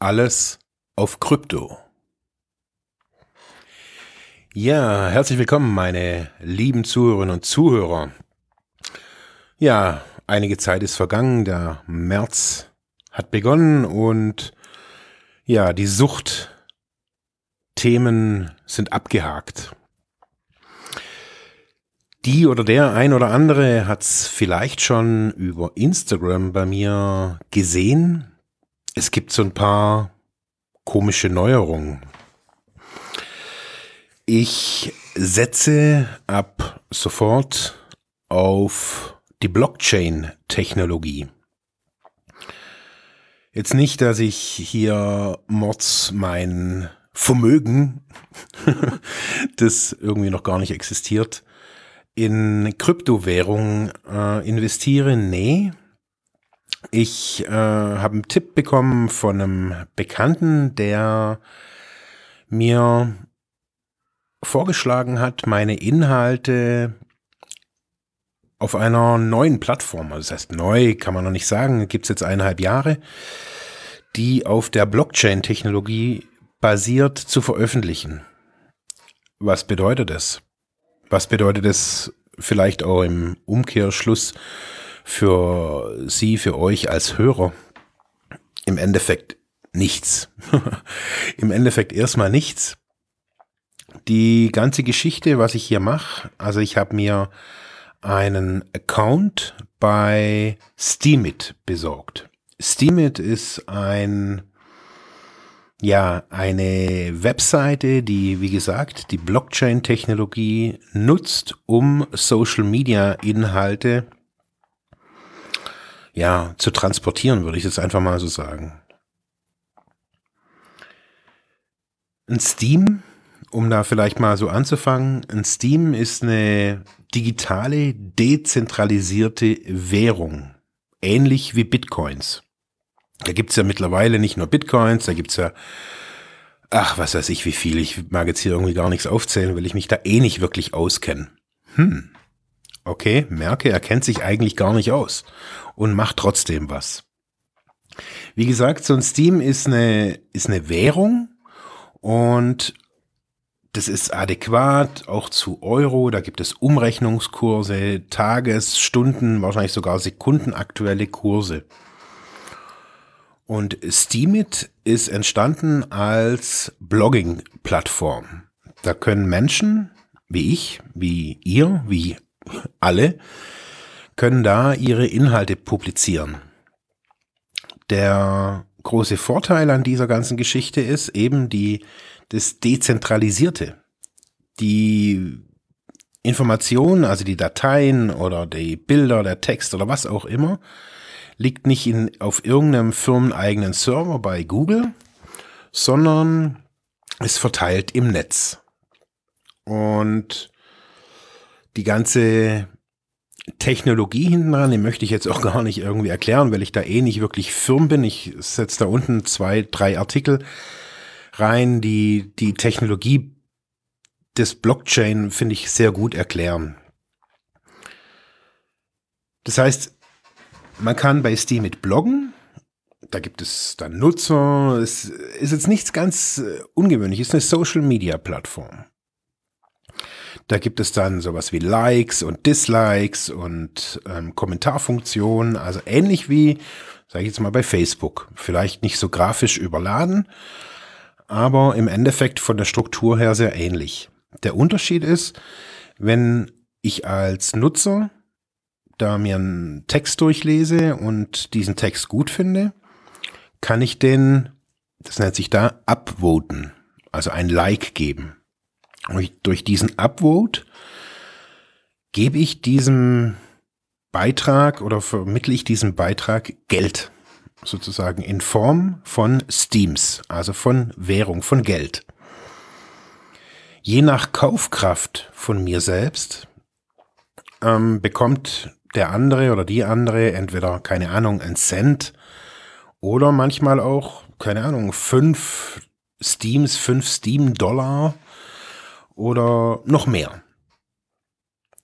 alles auf Krypto. Ja, herzlich willkommen, meine lieben Zuhörerinnen und Zuhörer. Ja, einige Zeit ist vergangen, der März hat begonnen und ja, die Suchtthemen sind abgehakt. Die oder der ein oder andere hat's vielleicht schon über Instagram bei mir gesehen. Es gibt so ein paar komische Neuerungen. Ich setze ab sofort auf die Blockchain-Technologie. Jetzt nicht, dass ich hier Mods mein Vermögen, das irgendwie noch gar nicht existiert, in Kryptowährungen äh, investiere. Nee. Ich äh, habe einen Tipp bekommen von einem Bekannten, der mir vorgeschlagen hat, meine Inhalte auf einer neuen Plattform, also das heißt neu, kann man noch nicht sagen, gibt es jetzt eineinhalb Jahre, die auf der Blockchain-Technologie basiert zu veröffentlichen. Was bedeutet das? Was bedeutet das vielleicht auch im Umkehrschluss für Sie, für euch als Hörer? Im Endeffekt nichts. Im Endeffekt erstmal nichts die ganze Geschichte, was ich hier mache, also ich habe mir einen Account bei Steemit besorgt. Steemit ist ein ja, eine Webseite, die, wie gesagt, die Blockchain-Technologie nutzt, um Social-Media-Inhalte ja, zu transportieren, würde ich jetzt einfach mal so sagen. Ein Steam um da vielleicht mal so anzufangen, ein Steam ist eine digitale, dezentralisierte Währung, ähnlich wie Bitcoins. Da gibt's ja mittlerweile nicht nur Bitcoins, da gibt's ja, ach, was weiß ich, wie viel. Ich mag jetzt hier irgendwie gar nichts aufzählen, weil ich mich da eh nicht wirklich auskenne. Hm. Okay, merke, er kennt sich eigentlich gar nicht aus und macht trotzdem was. Wie gesagt, so ein Steam ist eine, ist eine Währung und das ist adäquat auch zu Euro. Da gibt es Umrechnungskurse, Tages-, Stunden-, wahrscheinlich sogar Sekundenaktuelle Kurse. Und Steemit ist entstanden als Blogging-Plattform. Da können Menschen wie ich, wie ihr, wie alle, können da ihre Inhalte publizieren. Der große Vorteil an dieser ganzen Geschichte ist eben die das Dezentralisierte. Die Informationen, also die Dateien oder die Bilder, der Text oder was auch immer, liegt nicht in, auf irgendeinem firmeneigenen Server bei Google, sondern ist verteilt im Netz. Und die ganze Technologie hinten dran, die möchte ich jetzt auch gar nicht irgendwie erklären, weil ich da eh nicht wirklich firm bin. Ich setze da unten zwei, drei Artikel rein die, die Technologie des Blockchain, finde ich, sehr gut erklären. Das heißt, man kann bei Steam mit bloggen. Da gibt es dann Nutzer. Es ist jetzt nichts ganz äh, ungewöhnliches. Es ist eine Social Media Plattform. Da gibt es dann sowas wie Likes und Dislikes und ähm, Kommentarfunktionen. Also ähnlich wie, sage ich jetzt mal, bei Facebook. Vielleicht nicht so grafisch überladen, aber im Endeffekt von der Struktur her sehr ähnlich. Der Unterschied ist, wenn ich als Nutzer da mir einen Text durchlese und diesen Text gut finde, kann ich den, das nennt sich da, upvoten, also ein Like geben. Und durch diesen Upvote gebe ich diesem Beitrag oder vermittle ich diesem Beitrag Geld. sozusagen in Form von Steams, also von Währung, von Geld. Je nach Kaufkraft von mir selbst ähm, bekommt der andere oder die andere entweder, keine Ahnung, ein Cent oder manchmal auch, keine Ahnung, fünf Steams, fünf Steam-Dollar oder noch mehr.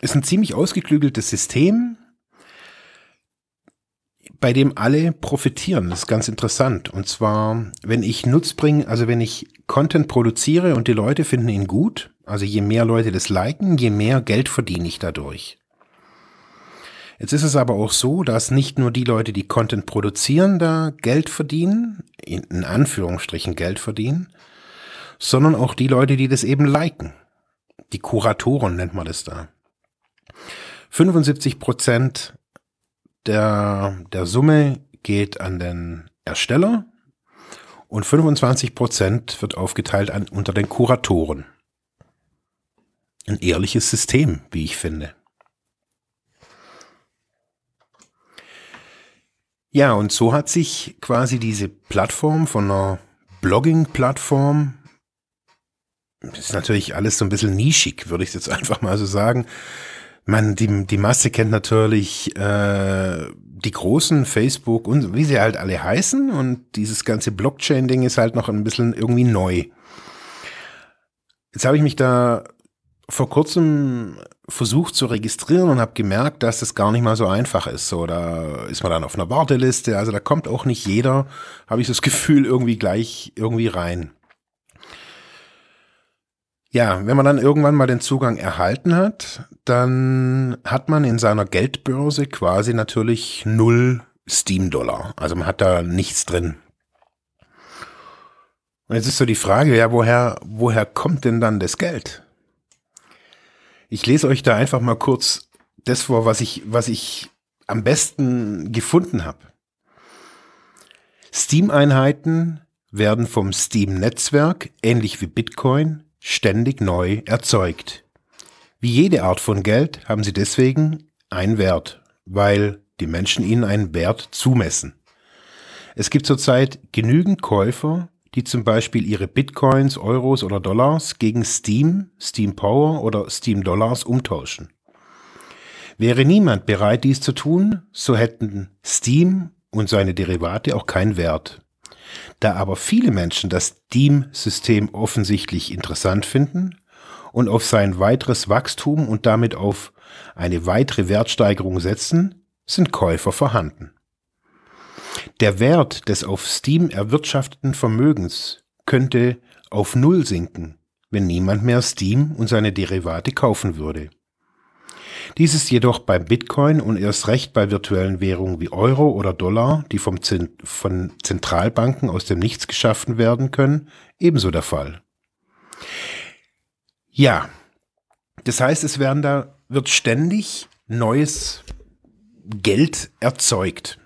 Ist ein ziemlich ausgeklügeltes System, bei dem alle profitieren. Das ist ganz interessant. Und zwar, wenn ich Nutzbring, also wenn ich Content produziere und die Leute finden ihn gut, also je mehr Leute das liken, je mehr Geld verdiene ich dadurch. Jetzt ist es aber auch so, dass nicht nur die Leute, die Content produzieren, da Geld verdienen, in Anführungsstrichen Geld verdienen, sondern auch die Leute, die das eben liken. Die Kuratoren nennt man das da. 75 Prozent der, der Summe geht an den Ersteller und 25 Prozent wird aufgeteilt an, unter den Kuratoren. Ein ehrliches System, wie ich finde. Ja, und so hat sich quasi diese Plattform von einer Blogging-Plattform, das ist natürlich alles so ein bisschen nischig, würde ich jetzt einfach mal so sagen. Man, die, die Masse kennt natürlich äh, die großen Facebook und wie sie halt alle heißen und dieses ganze Blockchain-Ding ist halt noch ein bisschen irgendwie neu. Jetzt habe ich mich da vor kurzem versucht zu registrieren und habe gemerkt, dass das gar nicht mal so einfach ist. So, da ist man dann auf einer Warteliste. Also da kommt auch nicht jeder, habe ich das Gefühl, irgendwie gleich irgendwie rein. Ja, wenn man dann irgendwann mal den Zugang erhalten hat, dann hat man in seiner Geldbörse quasi natürlich null Steam-Dollar. Also man hat da nichts drin. Und jetzt ist so die Frage, ja, woher, woher kommt denn dann das Geld? Ich lese euch da einfach mal kurz das vor, was ich, was ich am besten gefunden habe. Steam-Einheiten werden vom Steam-Netzwerk, ähnlich wie Bitcoin, ständig neu erzeugt. Wie jede Art von Geld haben sie deswegen einen Wert, weil die Menschen ihnen einen Wert zumessen. Es gibt zurzeit genügend Käufer, die zum Beispiel ihre Bitcoins, Euros oder Dollars gegen Steam, Steam Power oder Steam Dollars umtauschen. Wäre niemand bereit, dies zu tun, so hätten Steam und seine Derivate auch keinen Wert. Da aber viele Menschen das Steam-System offensichtlich interessant finden und auf sein weiteres Wachstum und damit auf eine weitere Wertsteigerung setzen, sind Käufer vorhanden. Der Wert des auf Steam erwirtschafteten Vermögens könnte auf Null sinken, wenn niemand mehr Steam und seine Derivate kaufen würde. Dies ist jedoch beim Bitcoin und erst recht bei virtuellen Währungen wie Euro oder Dollar, die vom Zent von Zentralbanken aus dem Nichts geschaffen werden können, ebenso der Fall. Ja, das heißt, es werden da, wird ständig neues Geld erzeugt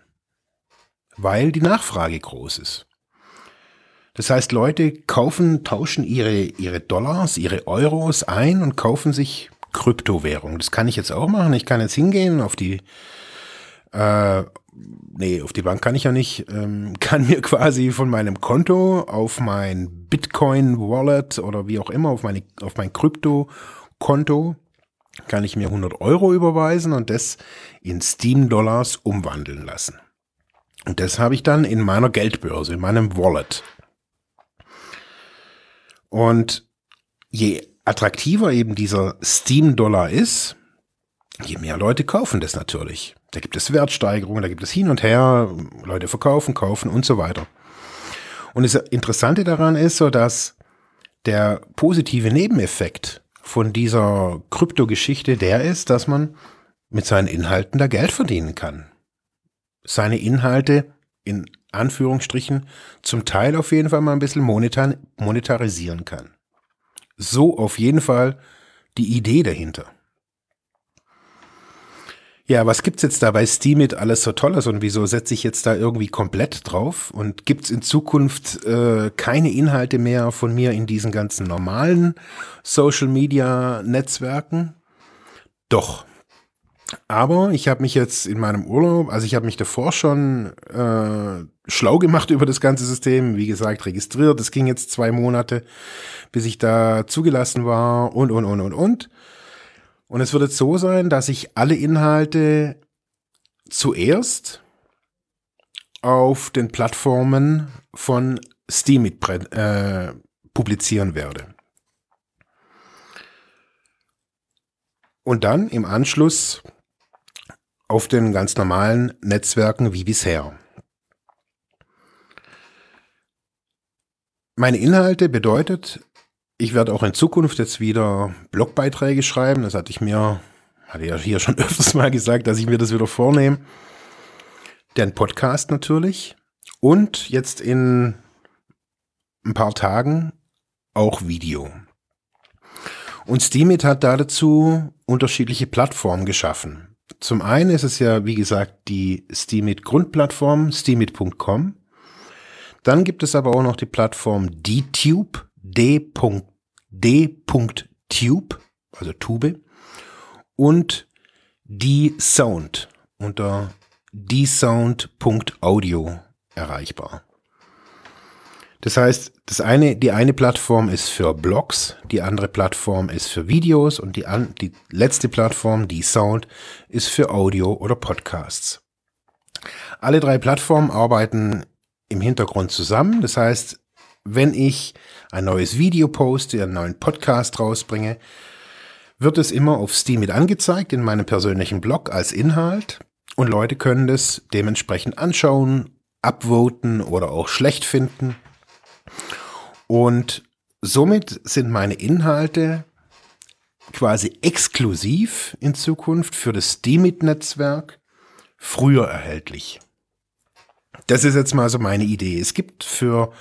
weil die Nachfrage groß ist. Das heißt, Leute kaufen, tauschen ihre, ihre Dollars, ihre Euros ein und kaufen sich Kryptowährung. Das kann ich jetzt auch machen. Ich kann jetzt hingehen auf die, äh, nee, auf die Bank kann ich ja nicht, ähm, kann mir quasi von meinem Konto auf mein Bitcoin Wallet oder wie auch immer, auf meine, auf mein Krypto-Konto kann ich mir 100 Euro überweisen und das in Steam Dollars umwandeln lassen. Und das habe ich dann in meiner Geldbörse, in meinem Wallet. Und je attraktiver eben dieser Steam-Dollar ist, je mehr Leute kaufen das natürlich. Da gibt es Wertsteigerungen, da gibt es hin und her, Leute verkaufen, kaufen und so weiter. Und das Interessante daran ist so, dass der positive Nebeneffekt von dieser Kryptogeschichte der ist, dass man mit seinen Inhalten da Geld verdienen kann seine Inhalte in Anführungsstrichen zum Teil auf jeden Fall mal ein bisschen monetar monetarisieren kann. So auf jeden Fall die Idee dahinter. Ja, was gibt's jetzt da bei Steamit alles so Tolles und wieso setze ich jetzt da irgendwie komplett drauf? Und gibt's in Zukunft äh, keine Inhalte mehr von mir in diesen ganzen normalen Social Media Netzwerken? Doch, Aber ich habe mich jetzt in meinem Urlaub, also ich habe mich davor schon äh, schlau gemacht über das ganze System, wie gesagt, registriert. Es ging jetzt zwei Monate, bis ich da zugelassen war und, und, und, und, und. Und es wird jetzt so sein, dass ich alle Inhalte zuerst auf den Plattformen von Steemit äh, publizieren werde. Und dann im Anschluss auf den ganz normalen Netzwerken wie bisher. Meine Inhalte bedeutet, ich werde auch in Zukunft jetzt wieder Blogbeiträge schreiben. Das hatte ich mir, hatte ja hier schon öfters mal gesagt, dass ich mir das wieder vornehme. Den Podcast natürlich. Und jetzt in ein paar Tagen auch Video. Und Steemit hat dazu unterschiedliche Plattformen geschaffen. Zum einen ist es ja, wie gesagt, die Steemit Grundplattform, steemit.com. Dann gibt es aber auch noch die Plattform DTube, d.d.tube, also Tube, und D-Sound unter dsound.audio erreichbar. Das heißt, das eine, die eine Plattform ist für Blogs, die andere Plattform ist für Videos und die, an, die letzte Plattform, die Sound, ist für Audio oder Podcasts. Alle drei Plattformen arbeiten im Hintergrund zusammen. Das heißt, wenn ich ein neues Video poste, einen neuen Podcast rausbringe, wird es immer auf Steam mit angezeigt in meinem persönlichen Blog als Inhalt und Leute können das dementsprechend anschauen, upvoten oder auch schlecht finden und somit sind meine Inhalte quasi exklusiv in Zukunft für das Steemit-Netzwerk früher erhältlich. Das ist jetzt mal so meine Idee. Es gibt für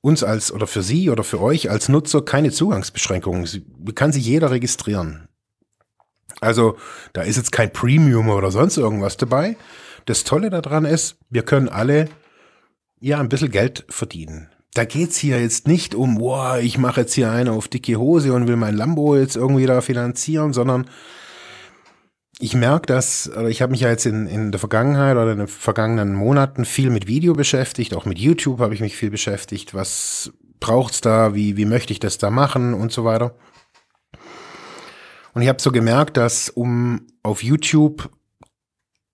uns als oder für Sie oder für euch als Nutzer keine Zugangsbeschränkungen. Sie kann sich jeder registrieren. Also da ist jetzt kein Premium oder sonst irgendwas dabei. Das Tolle daran ist, wir können alle ja ein bisschen Geld verdienen da geht's hier jetzt nicht um, boah, ich mache jetzt hier eine auf dicke Hose und will mein Lambo jetzt irgendwie da finanzieren, sondern ich merke dass, oder ich habe mich ja jetzt in, in der Vergangenheit oder in den vergangenen Monaten viel mit Video beschäftigt, auch mit YouTube habe ich mich viel beschäftigt. Was braucht's da? Wie, wie möchte ich das da machen und so weiter. Und ich habe so gemerkt, dass um auf YouTube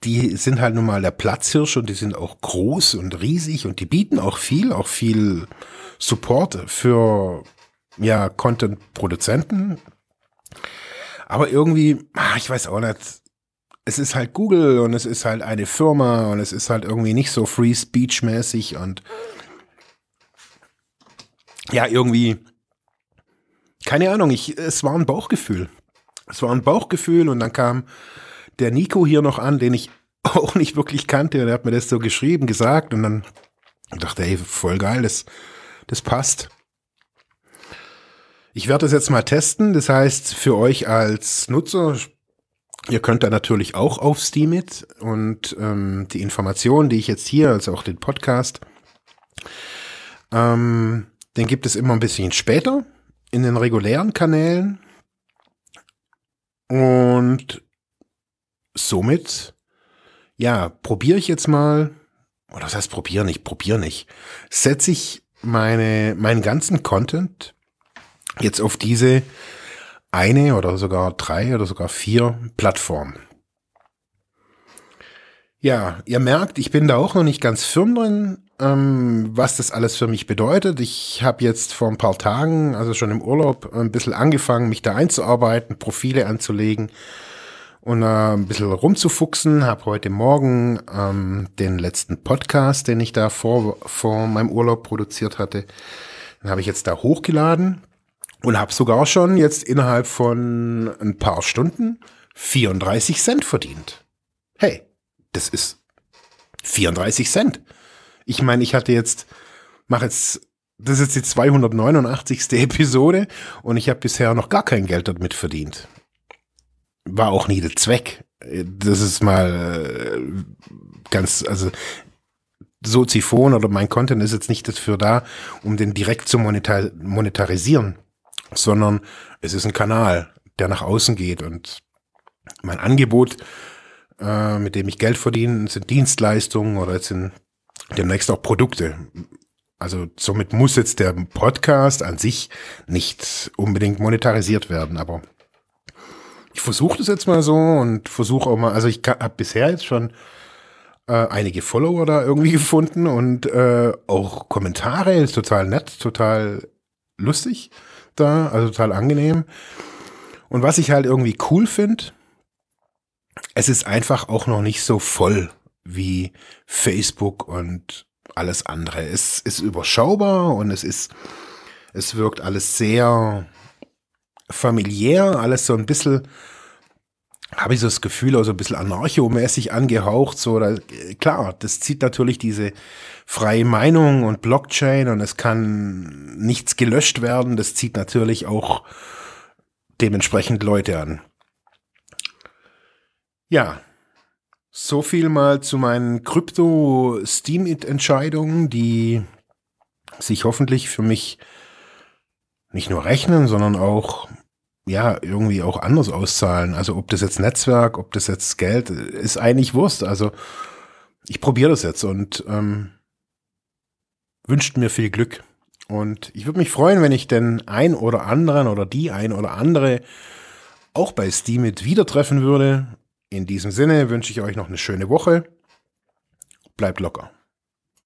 die sind halt nun mal der Platzhirsch und die sind auch groß und riesig und die bieten auch viel, auch viel Support für ja, Content-Produzenten. Aber irgendwie, ah, ich weiß auch nicht, es ist halt Google und es ist halt eine Firma und es ist halt irgendwie nicht so Free Speech mäßig und ja, irgendwie, keine Ahnung, ich, es war ein Bauchgefühl. Es war ein Bauchgefühl und dann kam der Nico hier noch an, den ich auch nicht wirklich kannte. Und er hat mir das so geschrieben, gesagt und dann dachte, ey, voll geil, das, das passt. Ich werde das jetzt mal testen. Das heißt, für euch als Nutzer, ihr könnt da natürlich auch auf Steemit und ähm, die Informationen, die ich jetzt hier, also auch den Podcast, ähm, den gibt es immer ein bisschen später in den regulären Kanälen. Und somit, ja, probiere ich jetzt mal, oder das heißt probiere nicht, probiere nicht, setze ich meine, meinen ganzen Content jetzt auf diese eine oder sogar drei oder sogar vier Plattformen. Ja, ihr merkt, ich bin da auch noch nicht ganz firm drin, ähm, was das alles für mich bedeutet. Ich habe jetzt vor ein paar Tagen, also schon im Urlaub, ein bisschen angefangen, mich da einzuarbeiten, Profile anzulegen und äh, ein bisschen rumzufuchsen. Habe heute Morgen ähm, den letzten Podcast, den ich da vor, vor meinem Urlaub produziert hatte, den habe ich jetzt da hochgeladen und habe sogar schon jetzt innerhalb von ein paar Stunden 34 Cent verdient. Hey, das ist 34 Cent. Ich meine, ich hatte jetzt, mache jetzt, das ist jetzt die 289. Episode und ich habe bisher noch gar kein Geld damit verdient war auch nie der Zweck. Das ist mal äh, ganz, also Soziphon oder mein Content ist jetzt nicht dafür da, um den direkt zu monetar monetarisieren, sondern es ist ein Kanal, der nach außen geht und mein Angebot, äh, mit dem ich Geld verdiene, sind Dienstleistungen oder jetzt sind demnächst auch Produkte. Also somit muss jetzt der Podcast an sich nicht unbedingt monetarisiert werden, aber ich versuche das jetzt mal so und versuche auch mal, also ich habe bisher jetzt schon äh, einige Follower da irgendwie gefunden und äh, auch Kommentare, ist total nett, total lustig da, also total angenehm. Und was ich halt irgendwie cool finde, es ist einfach auch noch nicht so voll wie Facebook und alles andere. Es ist überschaubar und es ist, es wirkt alles sehr familiär, alles so ein bisschen, habe ich so das Gefühl, also ein bisschen anarchomäßig angehaucht. So, da, klar, das zieht natürlich diese freie Meinung und Blockchain und es kann nichts gelöscht werden. Das zieht natürlich auch dementsprechend Leute an. Ja, so viel mal zu meinen Krypto-Steam-It-Entscheidungen, die sich hoffentlich für mich nicht nur rechnen, sondern auch ja irgendwie auch anders auszahlen. Also ob das jetzt Netzwerk, ob das jetzt Geld, ist eigentlich Wurst. Also ich probiere das jetzt und ähm, wünscht mir viel Glück. Und ich würde mich freuen, wenn ich den ein oder anderen oder die ein oder andere auch bei Steamit wieder treffen würde. In diesem Sinne wünsche ich euch noch eine schöne Woche. Bleibt locker.